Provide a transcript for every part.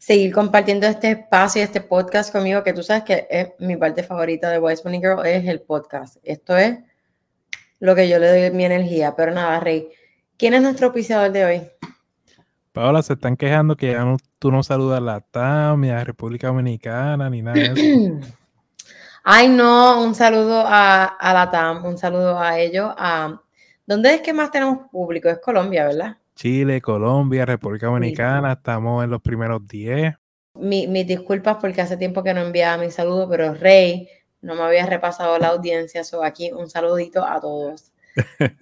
seguir compartiendo este espacio y este podcast conmigo, que tú sabes que es mi parte favorita de Wise Money Girl, es el podcast. Esto es lo que yo le doy mi energía. Pero nada, Rey, ¿quién es nuestro auspiciador de hoy? Paola, se están quejando que ya no, tú no saludas a la TAM, ni a República Dominicana, ni nada de eso. Ay, no, un saludo a, a la TAM, un saludo a ellos. A, ¿Dónde es que más tenemos público? Es Colombia, ¿verdad? Chile, Colombia, República Dominicana, estamos en los primeros 10. Mi, mis disculpas porque hace tiempo que no enviaba mi saludo, pero Rey no me había repasado la audiencia, so aquí un saludito a todos.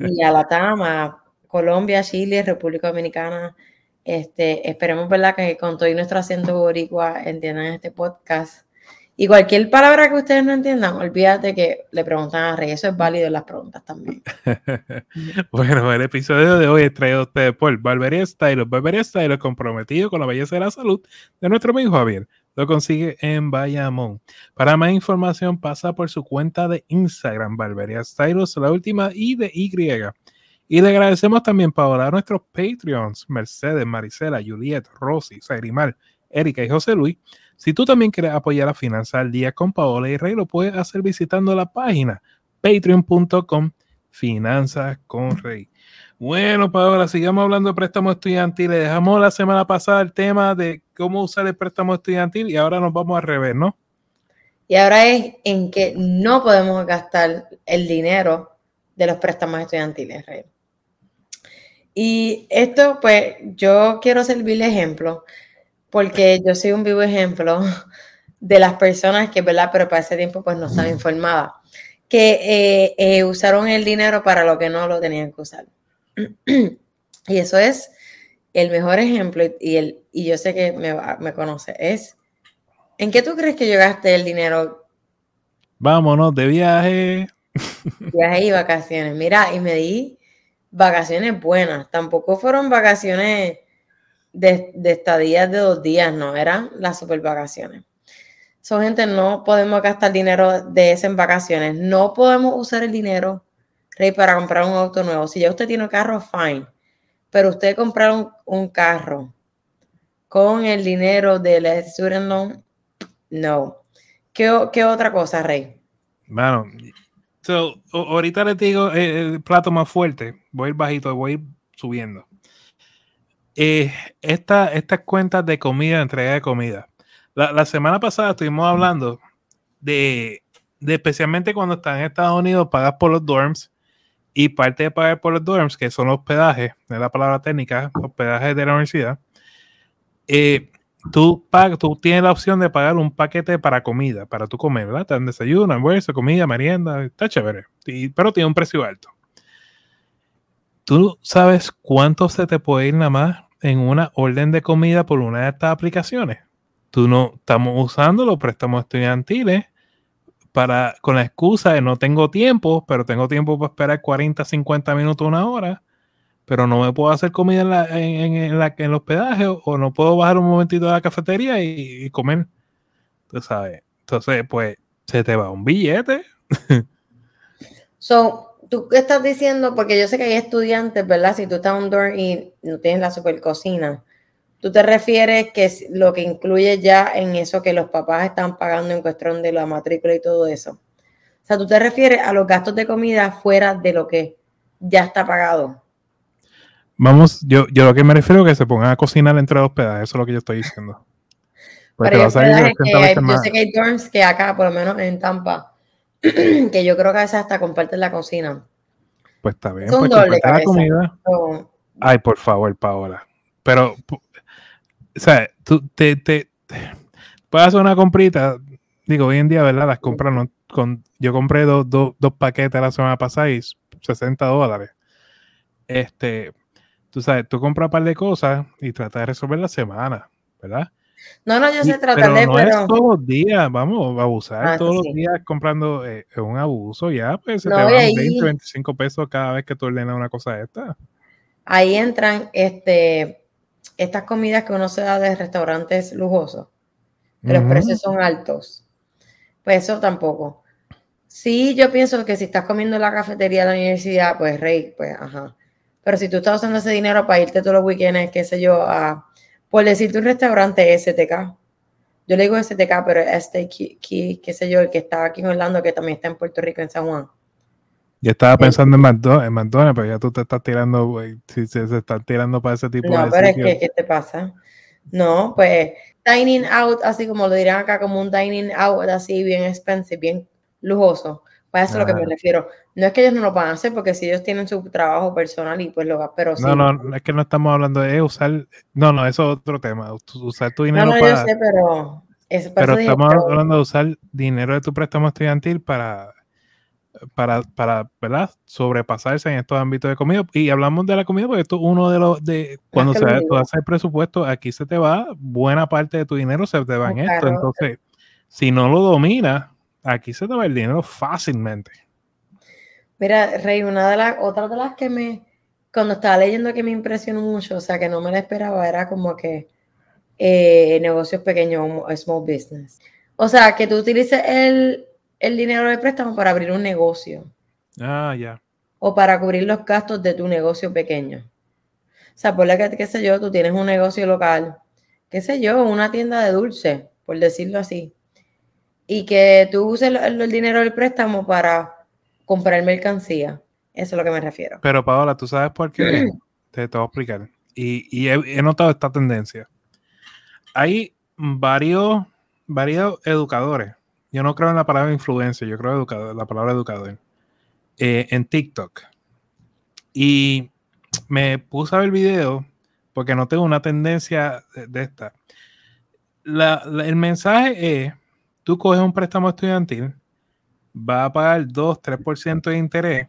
y a la TAM, a Colombia, Chile, República Dominicana, este, esperemos, ¿verdad?, que con todo nuestro acento boricua entiendan este podcast. Y cualquier palabra que ustedes no entiendan, olvídate que le preguntan a Rey. Eso es válido en las preguntas también. bueno, el episodio de hoy es traído a ustedes por Barbería Style. Barbería Style comprometido con la belleza de la salud de nuestro amigo Javier. Lo consigue en Bayamón. Para más información, pasa por su cuenta de Instagram, Barbería Stylos, la última I de Y. Y le agradecemos también, Paola, a nuestros Patreons, Mercedes, Marisela, Juliet, Rosy, Sairimar, Erika y José Luis si tú también quieres apoyar a Finanzas al Día con Paola y Rey, lo puedes hacer visitando la página patreon.com Finanzas con Rey. Bueno, Paola, sigamos hablando de préstamos estudiantiles. Dejamos la semana pasada el tema de cómo usar el préstamo estudiantil y ahora nos vamos a rever, ¿no? Y ahora es en que no podemos gastar el dinero de los préstamos estudiantiles, Rey. Y esto, pues, yo quiero servirle ejemplo porque yo soy un vivo ejemplo de las personas que, ¿verdad? Pero para ese tiempo pues no estaba informada, que eh, eh, usaron el dinero para lo que no lo tenían que usar. y eso es el mejor ejemplo, y, el, y yo sé que me, me conoce, es, ¿en qué tú crees que yo gasté el dinero? Vámonos de viaje. Viaje y vacaciones. Mira, y me di vacaciones buenas, tampoco fueron vacaciones de, estadías de dos días, no, eran las super vacaciones. Son gente, no podemos gastar dinero de en vacaciones. No podemos usar el dinero, Rey, para comprar un auto nuevo. Si ya usted tiene un carro, fine. Pero usted comprar un, carro con el dinero del student loan, no. ¿Qué, ¿Qué, otra cosa, Rey? Bueno, ahorita les digo el plato más fuerte. Voy bajito, voy subiendo. Eh, estas cuentas de comida, entrega de comida. La, semana pasada estuvimos hablando de, especialmente cuando estás en Estados Unidos, pagas por los dorms y parte de pagar por los dorms, que son los hospedajes, es la palabra técnica, hospedajes de la universidad, eh, tú, tú tienes la opción de pagar un paquete para comida, para tu comer, ¿verdad? Dan desayuno, almuerzo, comida, merienda, está chévere, pero tiene un precio alto. ¿Tú sabes cuánto se te puede ir nada más en una orden de comida por una de estas aplicaciones. Tú no estamos usando los préstamos estudiantiles para, con la excusa de no tengo tiempo, pero tengo tiempo para esperar 40, 50 minutos, una hora, pero no me puedo hacer comida en, la, en, la, en el hospedaje o, no puedo bajar un momentito a la cafetería y, comer. Tú sabes. Entonces, pues, se te va un billete. so, tú qué estás diciendo, porque yo sé que hay estudiantes, ¿verdad? Si tú estás en un dorm y no tienes la super cocina, tú te refieres que lo que incluye ya en eso que los papás están pagando en cuestión de la matrícula y todo eso. O sea, tú te refieres a los gastos de comida fuera de lo que ya está pagado. Vamos, yo, yo lo que me refiero es que se pongan a cocinar entre dos pedazos, eso es lo que yo estoy diciendo. Pero yo, sé que hay dorms que acá, por lo menos en Tampa, que yo creo que a veces hasta comparten la cocina. Pues está bien. Son pues la comida. Ay, por favor, Paola. Pero, o sea, tú te, te, puedes hacer una comprita. Digo, hoy en día, ¿verdad? Las compras con, yo compré dos, dos, paquetes la semana pasada y 60 dólares. Este, tú sabes, tú compras un par de cosas y tratas de resolver la semana, ¿verdad? No, no, yo sé tratar de, no pero... es todos los días, vamos a abusar ah, todos los días comprando eh, es un abuso, ya, pues se te van 20, 25 pesos cada vez que tú ordenas una cosa esta. Ahí entran este, estas comidas que uno se da de restaurantes lujosos, que los precios son altos. Pues eso tampoco. Sí, yo pienso que si estás comiendo en la cafetería de la universidad, pues rey, pues ajá. Pero si tú estás usando ese dinero para irte todos los weekends, qué sé yo, a, por decirte un restaurante STK. Yo le digo STK, pero este, qué sé yo, el que está aquí en Orlando, que también está en Puerto Rico, en San Juan. Yo estaba pensando en McDonald's, pero ya tú te estás tirando, si se, están tirando para ese tipo de No, pero es que, ¿qué te pasa? No, pues, dining out, así como lo dirán acá, como un dining out, así bien expensive, bien lujoso. Para eso es lo que me refiero. No es que ellos no lo van a hacer, porque si ellos tienen su trabajo personal y pues lo pero No, no, es que no estamos hablando de usar. No, no, eso es otro tema. Usar tu dinero no, no, para. Yo sé, pero. pero estamos hablando de usar dinero de tu préstamo estudiantil para. Para, para, ¿verdad? Sobrepasarse en estos ámbitos de comida. Y hablamos de la comida porque esto es uno de los. de Cuando se hace el presupuesto, aquí se te va buena parte de tu dinero, se te va en esto. Entonces, si no lo dominas, aquí se te va el dinero fácilmente. Mira, Rey, una de las, otra de las que me, cuando estaba leyendo que me impresionó mucho, o sea, que no me la esperaba, era como que eh, negocios pequeños, small business. O sea, que tú utilices el, dinero de préstamo para abrir un negocio. Ah, ya. O para cubrir los gastos de tu negocio pequeño. O sea, por la que, qué sé yo, tú tienes un negocio local, qué sé yo, una tienda de dulce, por decirlo así y que tú uses el, dinero del préstamo para comprar mercancía. Eso es lo que me refiero. Pero Paola, ¿tú sabes por qué? te, te, voy a explicar. Y, he, notado esta tendencia. Hay varios, varios educadores. Yo no creo en la palabra influencia, yo creo en la palabra educador. Eh, en TikTok. Y me puse a ver el video porque no tengo una tendencia de, esta. el mensaje es tú coges un préstamo estudiantil, va a pagar 2, 3% de interés,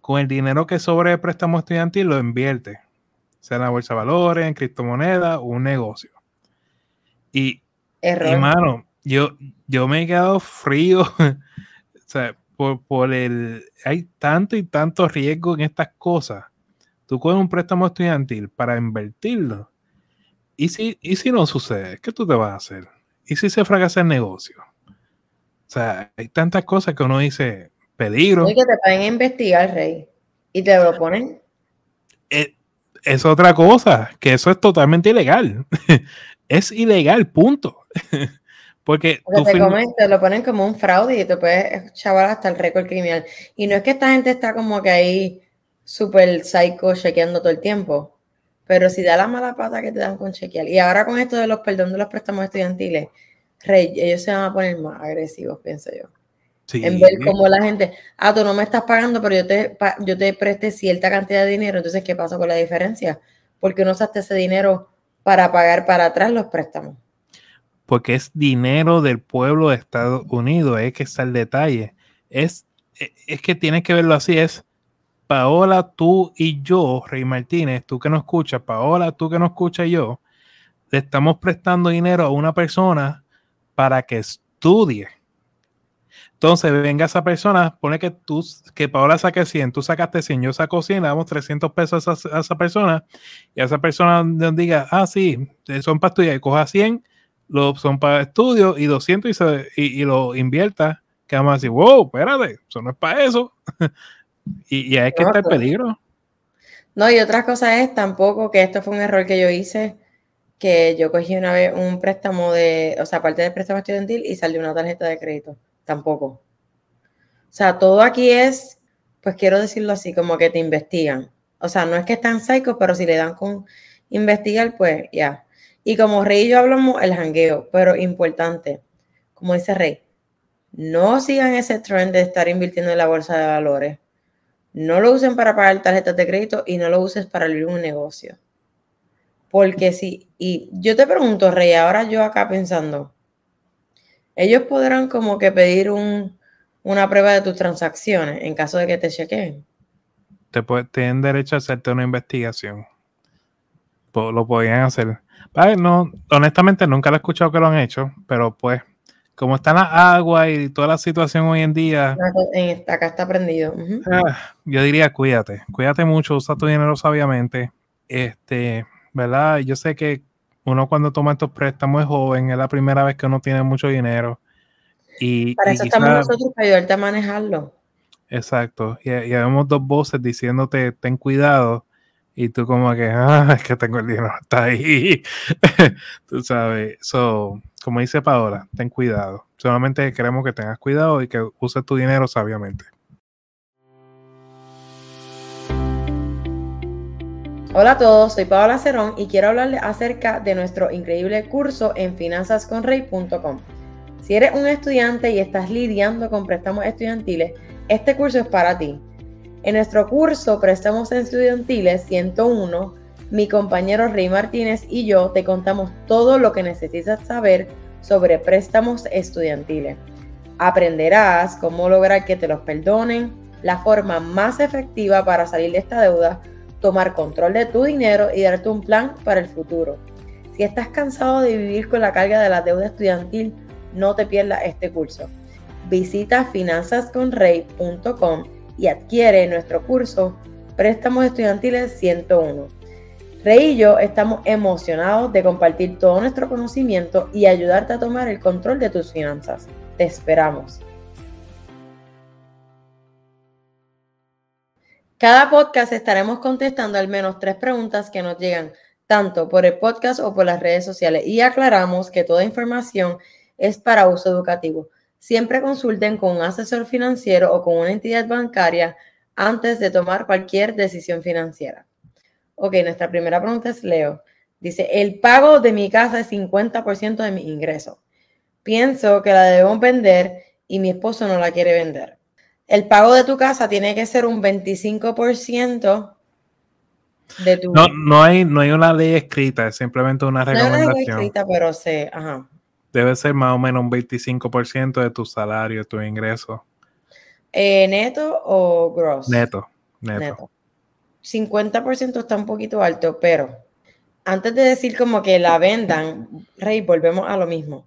con el dinero que sobre el préstamo estudiantil lo invierte, sea en la bolsa de valores, en criptomonedas un negocio. Y, hermano, yo, yo me he quedado frío, o sea, por, por, el, hay tanto y tanto riesgo en estas cosas. Tú coges un préstamo estudiantil para invertirlo. ¿Y si, y si no sucede? ¿Qué tú te vas a hacer? ¿Y si se fracasa el negocio? O sea, hay tantas cosas que uno dice, peligro. Y que te pueden investigar, Rey. Y te lo ponen. Es, eh, es otra cosa, que eso es totalmente ilegal. es ilegal, punto. Porque, te, lo ponen como un fraude y te puedes chaval hasta el récord criminal. Y no es que esta gente está como que ahí súper psycho chequeando todo el tiempo. Pero si da la mala pata que te dan con chequear. Y ahora con esto de los perdón de los préstamos estudiantiles, Rey, ellos se van a poner más agresivos, pienso yo. En ver cómo la gente, ah, tú no me estás pagando, pero yo te, yo te presté cierta cantidad de dinero, entonces, ¿qué pasa con la diferencia? Porque no usaste ese dinero para pagar para atrás los préstamos. Porque es dinero del pueblo de Estados Unidos, es que está el detalle. Es, es que tienes que verlo así, es Paola, tú y yo, Rey Martínez, tú que no escuchas, Paola, tú que no escuchas yo, le estamos prestando dinero a una persona para que estudie. Entonces, venga esa persona, pone que tú, que Paola saque 100, tú sacaste 100, yo saco 100, le damos 300 pesos a esa, persona y a esa persona nos diga, ah, sí, son para estudiar, y coja 100, lo, son para estudio y 200 y, se, y, lo invierta, que vamos a wow, espérate, eso no es para eso. Y, y es que está el peligro. No, y otra cosa es tampoco que esto fue un error que yo hice, que yo cogí una vez un préstamo de, o sea, aparte del préstamo estudiantil y salió una tarjeta de crédito. Tampoco. O sea, todo aquí es, pues quiero decirlo así, como que te investigan. O sea, no es que están psychos, pero si le dan con investigar, pues ya. Y como Rey y yo hablamos, el jangueo, pero importante, como dice Rey, no sigan ese trend de estar invirtiendo en la bolsa de valores no lo usen para pagar tarjetas de crédito y no lo uses para abrir un negocio. Porque si, y yo te pregunto, Rey, ahora yo acá pensando, ellos podrán como que pedir un, una prueba de tus transacciones en caso de que te chequeen. Te tienen derecho a hacerte una investigación. lo podían hacer. No, honestamente nunca lo he escuchado que lo han hecho, pero pues como está la agua y toda la situación hoy en día. Acá está prendido. Ah, yo diría cuídate, cuídate mucho, usa tu dinero sabiamente. Este, ¿verdad? Yo sé que uno cuando toma estos préstamos es joven, es la primera vez que uno tiene mucho dinero. Y, para eso estamos nosotros, para ayudarte a manejarlo. Exacto. Y, y vemos dos voces diciéndote, ten cuidado. Y tú como que, ah, es que tengo el dinero, está ahí. tú sabes. So, como dice Paola, ten cuidado. Solamente queremos que tengas cuidado y que uses tu dinero sabiamente. Hola a todos, soy Paola Cerón y quiero hablarles acerca de nuestro increíble curso en finanzasconrey.com. Si eres un estudiante y estás lidiando con préstamos estudiantiles, este curso es para ti. En nuestro curso Préstamos Estudiantiles 101, mi compañero Rey Martínez y yo te contamos todo lo que necesitas saber sobre préstamos estudiantiles. Aprenderás cómo lograr que te los perdonen, la forma más efectiva para salir de esta deuda, tomar control de tu dinero y darte un plan para el futuro. Si estás cansado de vivir con la carga de la deuda estudiantil, no te pierdas este curso. Visita finanzasconrey.com y adquiere nuestro curso Préstamos Estudiantiles 101. Rey y yo estamos emocionados de compartir todo nuestro conocimiento y ayudarte a tomar el control de tus finanzas. Te esperamos. Cada podcast estaremos contestando al menos tres preguntas que nos llegan tanto por el podcast o por las redes sociales y aclaramos que toda información es para uso educativo. Siempre consulten con un asesor financiero o con una entidad bancaria antes de tomar cualquier decisión financiera. Ok, nuestra primera pregunta es Leo. Dice, el pago de mi casa es 50% de mi ingreso. Pienso que la debemos vender y mi esposo no la quiere vender. El pago de tu casa tiene que ser un 25% de tu... No, no, hay, no hay una ley escrita, es simplemente una recomendación. No hay una ley escrita, pero sé, ajá debe ser más o menos un 25% de tu salario, de tu ingreso. Eh, ¿Neto o gross? Neto, neto. 50% está un poquito alto, pero antes de decir como que la vendan, Rey, volvemos a lo mismo.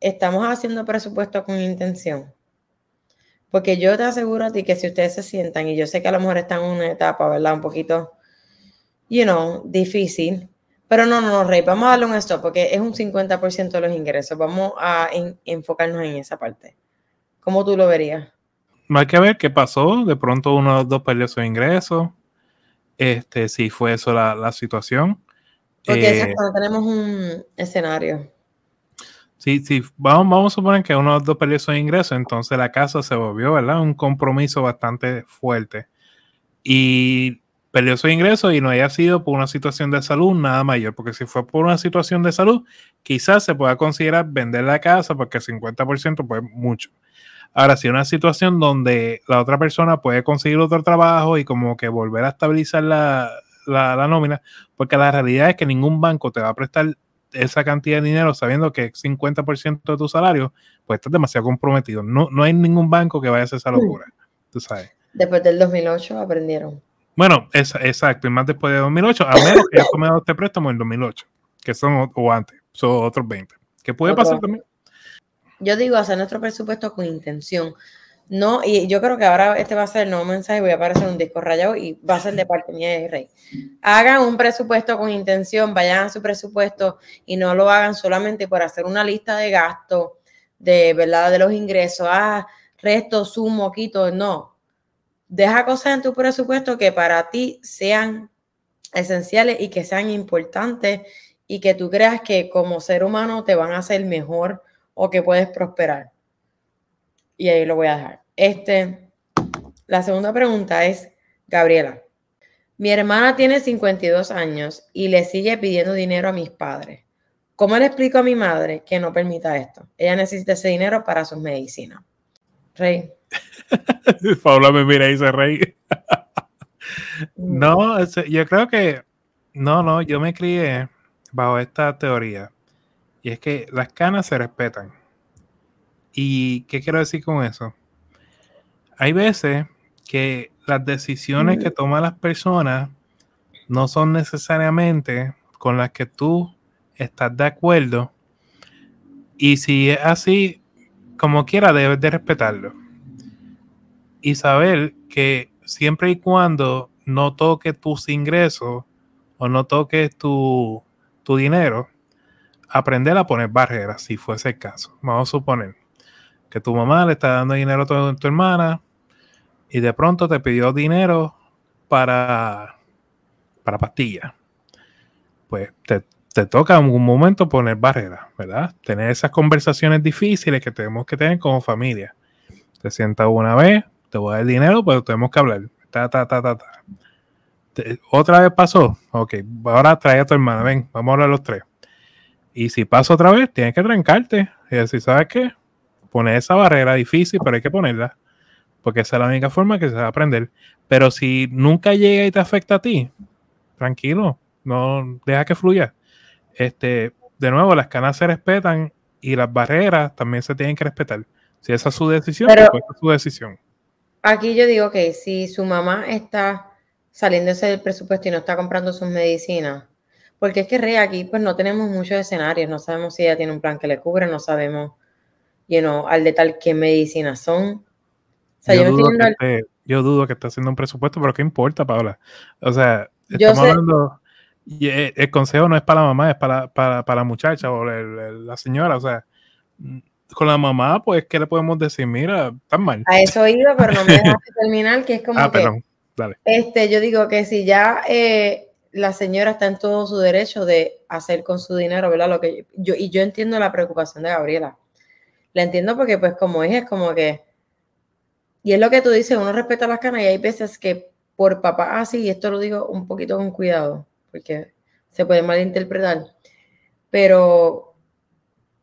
Estamos haciendo presupuesto con intención. Porque yo te aseguro a ti que si ustedes se sientan, y yo sé que a lo mejor están en una etapa, ¿verdad? Un poquito, you know, difícil, pero no, no, no, Rey, vamos a darle un stop porque es un 50% de los ingresos. Vamos a enfocarnos en esa parte. ¿Cómo tú lo verías? Hay que ver qué pasó. De pronto uno de los dos perdió su ingreso. Este, si fue eso la, situación. Porque eh, tenemos un escenario. Sí, sí, vamos, vamos a suponer que uno de los dos perdió su ingreso, entonces la casa se volvió, ¿verdad? Un compromiso bastante fuerte. Y perdió su ingreso y no haya sido por una situación de salud nada mayor, porque si fue por una situación de salud, quizás se pueda considerar vender la casa porque el 50% pues mucho. Ahora, si una situación donde la otra persona puede conseguir otro trabajo y como que volver a estabilizar la, la, nómina, porque la realidad es que ningún banco te va a prestar esa cantidad de dinero sabiendo que 50% de tu salario, pues estás demasiado comprometido. No, no hay ningún banco que vaya a hacer esa locura, tú sabes. Después del 2008 aprendieron. Bueno, es, exacto, y más después de 2008, a menos que haya tomado este préstamo en 2008, que son, o antes, son otros 20. ¿Qué puede pasar también? Yo digo hacer nuestro presupuesto con intención. No, y yo creo que ahora este va a ser el nuevo mensaje, voy a aparecer un disco rayado y va a ser de parte mía de Rey. Hagan un presupuesto con intención, vayan a su presupuesto y no lo hagan solamente por hacer una lista de gastos, de verdad, de los ingresos, ah, resto, sumo, quito, no deja cosas en tu presupuesto que para ti sean esenciales y que sean importantes y que tú creas que como ser humano te van a hacer mejor o que puedes prosperar. Y ahí lo voy a dejar. Este, la segunda pregunta es, Gabriela, mi hermana tiene 52 años y le sigue pidiendo dinero a mis padres. ¿Cómo le explico a mi madre que no permita esto? Ella necesita ese dinero para sus medicinas. Rey. Paula me mira y se reí. no, yo creo que. No, no, yo me crié bajo esta teoría. Y es que las canas se respetan. ¿Y qué quiero decir con eso? Hay veces que las decisiones que toman las personas no son necesariamente con las que tú estás de acuerdo. Y si es así, como quiera, debes de respetarlo. Y saber que siempre y cuando no toque tus ingresos o no toques tu, tu dinero, aprender a poner barreras, si fuese el caso. Vamos a suponer que tu mamá le está dando dinero a tu, tu hermana y de pronto te pidió dinero para, para pastillas. Pues te, te toca en un momento poner barreras, ¿verdad? Tener esas conversaciones difíciles que tenemos que tener como familia. Te sientas una vez, te voy a dar dinero, pero tenemos que hablar. Ta, ta, ta, ta, ta. ¿Otra vez pasó? Ok, ahora trae a tu hermana, ven, vamos a hablar los tres. Y si pasa otra vez, tienes que trancarte y decir, ¿sabes qué? Poner esa barrera difícil, pero hay que ponerla, porque esa es la única forma que se va a aprender. Pero si nunca llega y te afecta a ti, tranquilo, no deja que fluya. Este, de nuevo, las canas se respetan y las barreras también se tienen que respetar. Si esa es su decisión, Pero- pues esa es su decisión. Aquí yo digo que si su mamá está saliéndose del presupuesto y no está comprando sus medicinas, porque es que re, aquí pues no tenemos muchos escenarios, no sabemos si ella tiene un plan que le cubre, no sabemos, you know, al de tal qué medicinas son. O sea, yo, dudo que al- esté, yo dudo que esté haciendo un presupuesto, pero ¿qué importa, Paola? O sea, Yo estamos sé- hablando. y, eh, el consejo no es para la mamá, es para, para, para la muchacha o el- el- la señora. O sea, con la mamá, pues, ¿qué le podemos decir? Mira, tan mal. a eso iba, pero no me dejaste terminar, que es como Ah, que perdón. Dale. Este, yo digo que si ya eh, la señora está en todo su derecho de hacer con su dinero, ¿verdad? Lo que yo, y yo entiendo la preocupación de Gabriela. La entiendo porque, pues, como es, es como que. Y es lo que tú dices, uno respeta las canas y hay veces que por papá así, y esto lo digo un poquito con cuidado, porque se puede malinterpretar, pero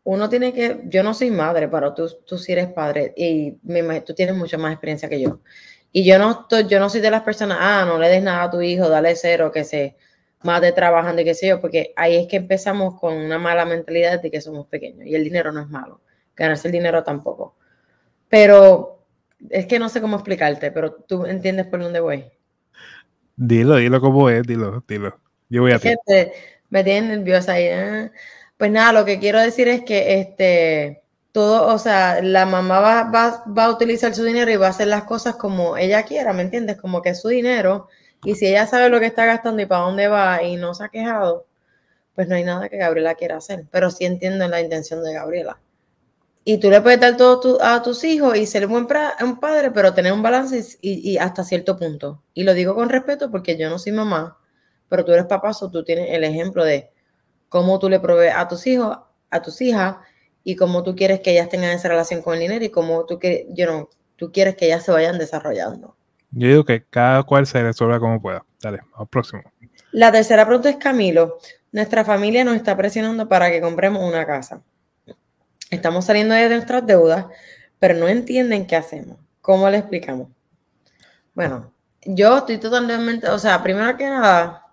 uno tiene que. Yo no soy madre, pero tú, tú sí eres padre y me tú tienes mucha más experiencia que yo. Y yo no estoy, yo no soy de las personas, ah, no le des nada a tu hijo, dale cero, que se mate trabajando y qué sé yo, porque ahí es que empezamos con una mala mentalidad de que somos pequeños y el dinero no es malo, ganarse el dinero tampoco. Pero es que no sé cómo explicarte, pero tú entiendes por dónde voy. Dilo, dilo como es, dilo, dilo. Yo voy a ti. me tienes nerviosa y, ah. Pues nada, lo que quiero decir es que este, todo, o sea, la mamá va, va, va a utilizar su dinero y va a hacer las cosas como ella quiera, ¿me entiendes? Como que es su dinero y si ella sabe lo que está gastando y para dónde va y no se ha quejado, pues no hay nada que Gabriela quiera hacer, pero sí entiendo la intención de Gabriela. Y tú le puedes dar todo a tus hijos y ser un buen pra- un padre, pero tener un balance y, y hasta cierto punto. Y lo digo con respeto porque yo no soy mamá, pero tú eres papá, so tú tienes el ejemplo de cómo tú le provees a tus hijos, a tus hijas, y cómo tú quieres que ellas tengan esa relación con el dinero y cómo tú, que, you know, tú quieres que ellas se vayan desarrollando. Yo digo que cada cual se resuelva como pueda. Dale, al próximo. La tercera pregunta es Camilo. Nuestra familia nos está presionando para que compremos una casa. Estamos saliendo de nuestras deudas, pero no entienden qué hacemos. ¿Cómo le explicamos? Bueno, yo estoy totalmente, o sea, primero que nada,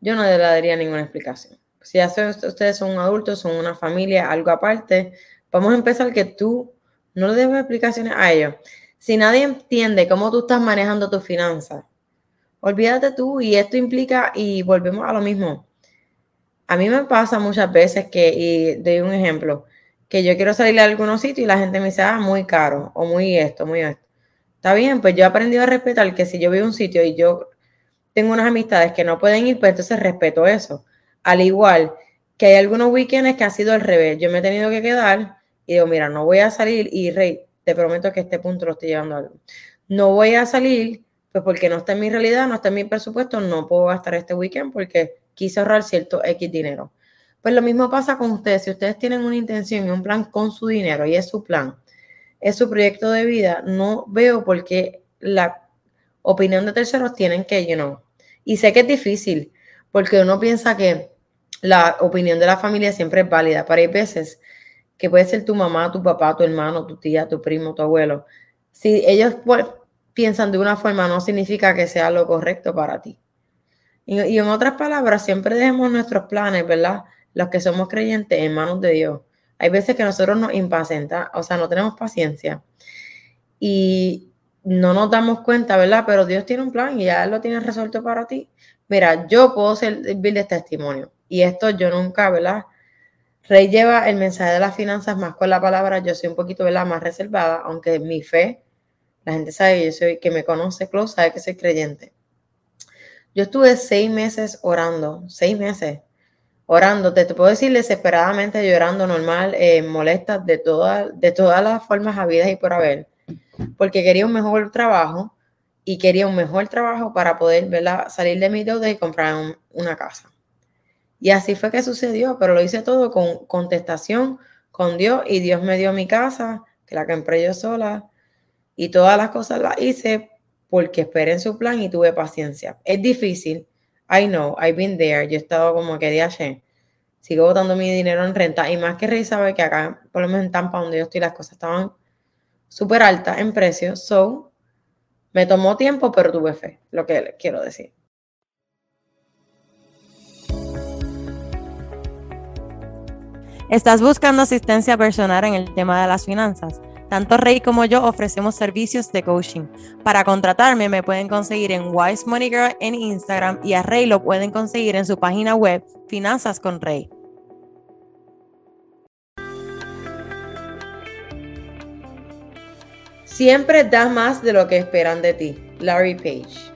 yo no le daría ninguna explicación. Si ya ustedes son adultos, son una familia, algo aparte, vamos a empezar que tú no le debes explicaciones a ellos. Si nadie entiende cómo tú estás manejando tus finanzas, olvídate tú y esto implica, y volvemos a lo mismo. A mí me pasa muchas veces que, y doy un ejemplo, que yo quiero salir a algunos sitios y la gente me dice, ah, muy caro, o muy esto, muy esto. Está bien, pues yo he aprendido a respetar que si yo voy a un sitio y yo tengo unas amistades que no pueden ir, pues entonces respeto eso. Al igual que hay algunos weekends que ha sido al revés. Yo me he tenido que quedar y digo, mira, no voy a salir y Rey, te prometo que este punto lo estoy llevando a algo. No voy a salir, pues porque no está en mi realidad, no está en mi presupuesto, no puedo gastar este weekend porque quise ahorrar cierto X dinero. Pues lo mismo pasa con ustedes. Si ustedes tienen una intención y un plan con su dinero y es su plan, es su proyecto de vida, no veo por qué la opinión de terceros tienen que, you know. Y sé que es difícil, porque uno piensa que la opinión de la familia siempre es válida, pero hay veces que puede ser tu mamá, tu papá, tu hermano, tu tía, tu primo, tu abuelo. Si ellos pues, piensan de una forma, no significa que sea lo correcto para ti. Y, en otras palabras, siempre dejemos nuestros planes, ¿verdad? Los que somos creyentes en manos de Dios. Hay veces que nosotros nos impacienta, o sea, no tenemos paciencia y no nos damos cuenta, ¿verdad? Pero Dios tiene un plan y ya lo tiene resuelto para ti. Mira, yo puedo servir de testimonio. Y esto yo nunca, ¿verdad? Rey lleva el mensaje de las finanzas más con la palabra. Yo soy un poquito, ¿verdad? Más reservada, aunque mi fe, la gente sabe yo soy, que me conoce close, sabe que soy creyente. Yo estuve seis meses orando, seis meses orando, te, puedo decir desesperadamente llorando, normal, eh, molesta de, todas de todas las formas habidas y por haber, porque quería un mejor trabajo y quería un mejor trabajo para poder salir de mi deuda y comprar una casa. Y así fue que sucedió, pero lo hice todo con contestación con Dios y Dios me dio mi casa, que la compré yo sola, y todas las cosas las hice porque esperé en su plan y tuve paciencia. Es difícil, I know, I've been there. Yo he estado como que dije, sigo botando mi dinero en renta. Y más que Rey sabe que acá, por lo menos en Tampa, donde yo estoy, las cosas estaban súper altas en precio. So, me tomó tiempo, pero tuve fe, lo que quiero decir. ¿Estás buscando asistencia personal en el tema de las finanzas? Tanto Rey como yo ofrecemos servicios de coaching. Para contratarme me pueden conseguir en Wise Money Girl en Instagram y a Rey lo pueden conseguir en su página web Finanzas con Rey. Siempre das más de lo que esperan de ti. Larry Page.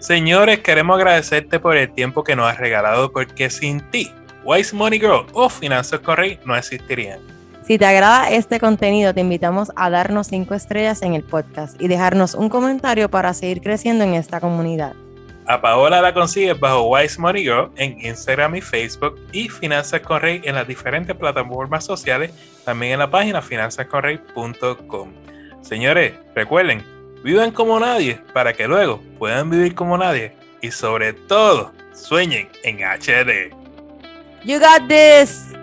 Señores, queremos agradecerte por el tiempo que nos has regalado porque sin ti, Wise Money Girl o Finanzas con Rey no existirían. Si te agrada este contenido, te invitamos a darnos cinco estrellas en el podcast y dejarnos un comentario para seguir creciendo en esta comunidad. A Paola la consigues bajo Wise Money Girl en Instagram y Facebook y Finanzas con Rey en las diferentes plataformas sociales, también en la página finanzasconrey.com. Señores, recuerden, vivan como nadie para que luego puedan vivir como nadie y sobre todo sueñen en HD. You got this.